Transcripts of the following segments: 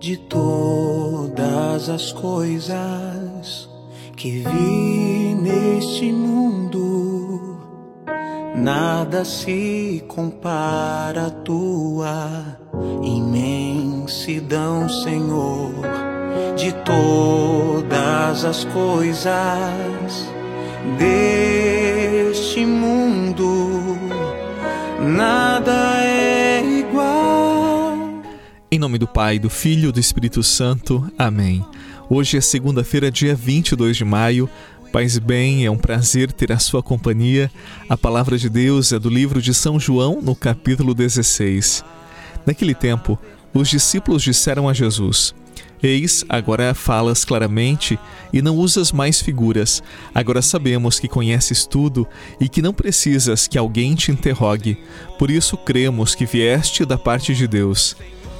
de todas as coisas que vi neste mundo, nada se compara à tua imensidão, Senhor, de todas as coisas deste mundo, nada Em nome do Pai, do Filho e do Espírito Santo. Amém. Hoje é segunda-feira, dia 22 de maio. Paz bem, é um prazer ter a sua companhia. A palavra de Deus é do livro de São João, no capítulo 16. Naquele tempo, os discípulos disseram a Jesus: Eis, agora falas claramente e não usas mais figuras. Agora sabemos que conheces tudo e que não precisas que alguém te interrogue. Por isso cremos que vieste da parte de Deus.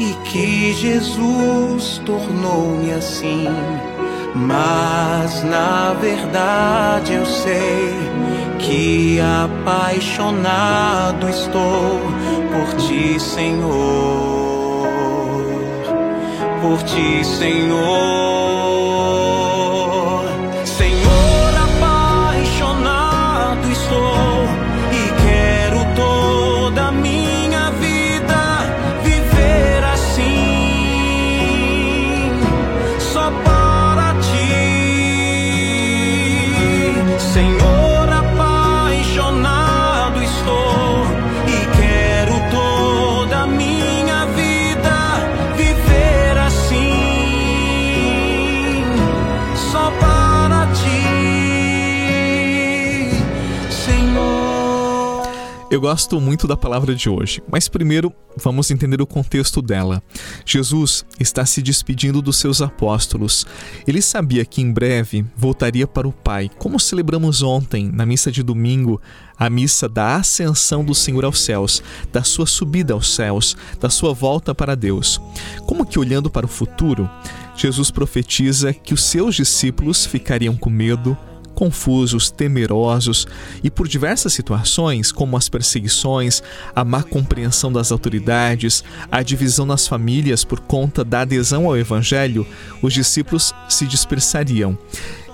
e que Jesus tornou-me assim. Mas na verdade eu sei que apaixonado estou por ti, Senhor. Por ti, Senhor. Senhor, Eu gosto muito da palavra de hoje, mas primeiro vamos entender o contexto dela. Jesus está se despedindo dos seus apóstolos. Ele sabia que em breve voltaria para o Pai, como celebramos ontem na missa de domingo, a missa da ascensão do Senhor aos céus, da sua subida aos céus, da sua volta para Deus. Como que olhando para o futuro, Jesus profetiza que os seus discípulos ficariam com medo, confusos, temerosos e por diversas situações, como as perseguições, a má compreensão das autoridades, a divisão nas famílias por conta da adesão ao evangelho, os discípulos se dispersariam.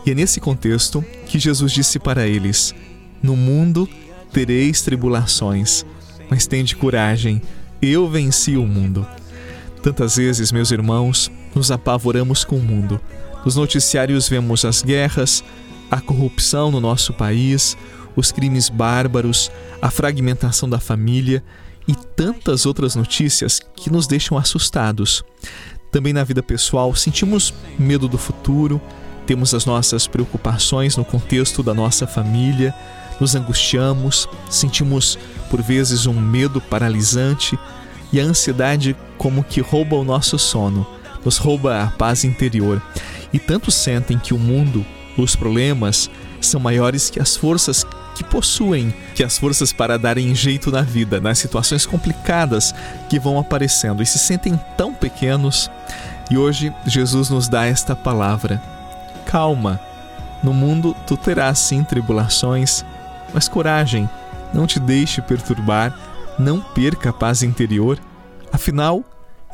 E é nesse contexto que Jesus disse para eles: No mundo tereis tribulações, mas tende coragem, eu venci o mundo. Tantas vezes, meus irmãos, nos apavoramos com o mundo. Nos noticiários vemos as guerras, a corrupção no nosso país, os crimes bárbaros, a fragmentação da família e tantas outras notícias que nos deixam assustados. Também na vida pessoal, sentimos medo do futuro, temos as nossas preocupações no contexto da nossa família, nos angustiamos, sentimos por vezes um medo paralisante e a ansiedade como que rouba o nosso sono, nos rouba a paz interior. E tanto sentem que o mundo os problemas são maiores que as forças que possuem, que as forças para darem jeito na vida, nas situações complicadas que vão aparecendo e se sentem tão pequenos. E hoje Jesus nos dá esta palavra: calma. No mundo tu terás sim tribulações, mas coragem, não te deixe perturbar, não perca a paz interior. Afinal,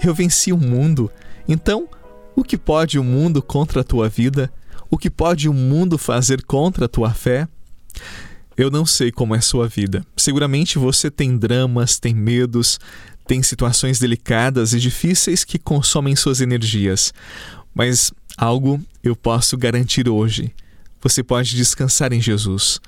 eu venci o mundo. Então, o que pode o mundo contra a tua vida? O que pode o mundo fazer contra a tua fé? Eu não sei como é sua vida. Seguramente você tem dramas, tem medos, tem situações delicadas e difíceis que consomem suas energias. Mas algo eu posso garantir hoje. Você pode descansar em Jesus.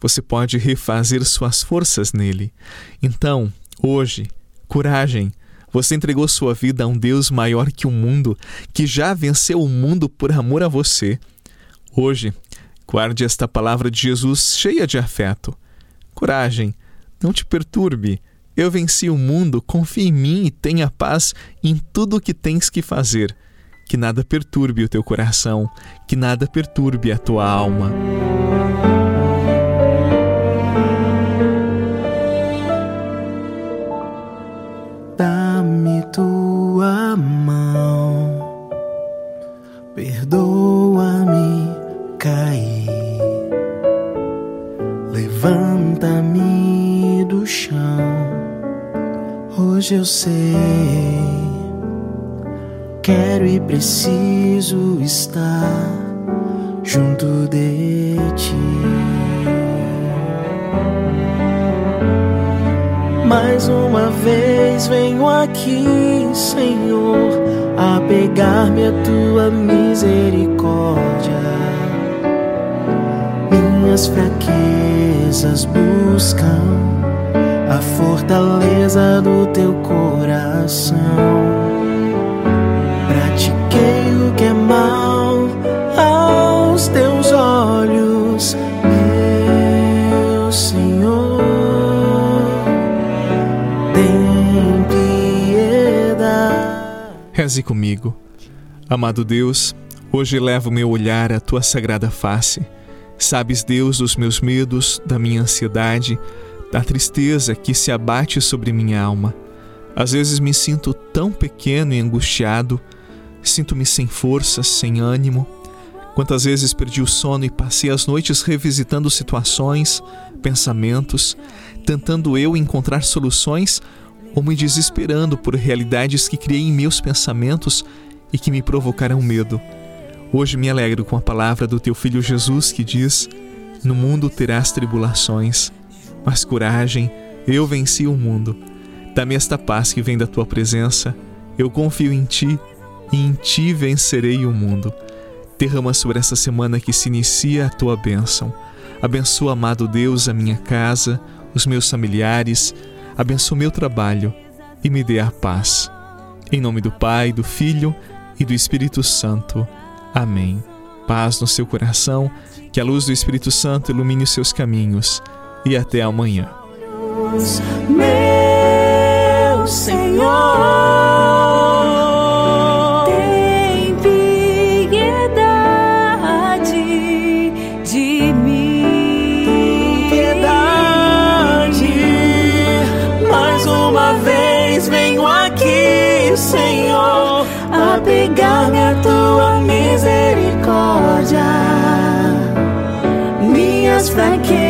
Você pode refazer suas forças nele. Então, hoje, coragem. Você entregou sua vida a um Deus maior que o mundo, que já venceu o mundo por amor a você. Hoje, guarde esta palavra de Jesus cheia de afeto. Coragem, não te perturbe, eu venci o mundo, confia em mim e tenha paz em tudo o que tens que fazer. Que nada perturbe o teu coração, que nada perturbe a tua alma. Dá-me tua mão, Hoje eu sei, quero e preciso estar junto de ti. Mais uma vez venho aqui, Senhor, a pegar-me a tua misericórdia. Minhas fraquezas buscam a fortaleza do teu coração. Pratiquei o que é mal aos teus olhos, meu Senhor. Tem piedade. Reze comigo. Amado Deus, hoje levo meu olhar à tua sagrada face. Sabes, Deus, dos meus medos, da minha ansiedade, da tristeza que se abate sobre minha alma. Às vezes me sinto tão pequeno e angustiado, sinto-me sem força, sem ânimo. Quantas vezes perdi o sono e passei as noites revisitando situações, pensamentos, tentando eu encontrar soluções ou me desesperando por realidades que criei em meus pensamentos e que me provocaram medo. Hoje me alegro com a palavra do teu filho Jesus que diz: No mundo terás tribulações mas coragem, eu venci o mundo. Dá-me esta paz que vem da tua presença. Eu confio em ti e em ti vencerei o mundo. Derrama sobre essa semana que se inicia a tua bênção. Abençoa, amado Deus, a minha casa, os meus familiares, abençoa meu trabalho e me dê a paz. Em nome do Pai, do Filho e do Espírito Santo. Amém. Paz no seu coração, que a luz do Espírito Santo ilumine os seus caminhos e até amanhã. Meu Senhor, tem piedade de mim. piedade. Mais uma vez venho aqui, Senhor, a pegar-me a tua misericórdia. Minhas fraquezas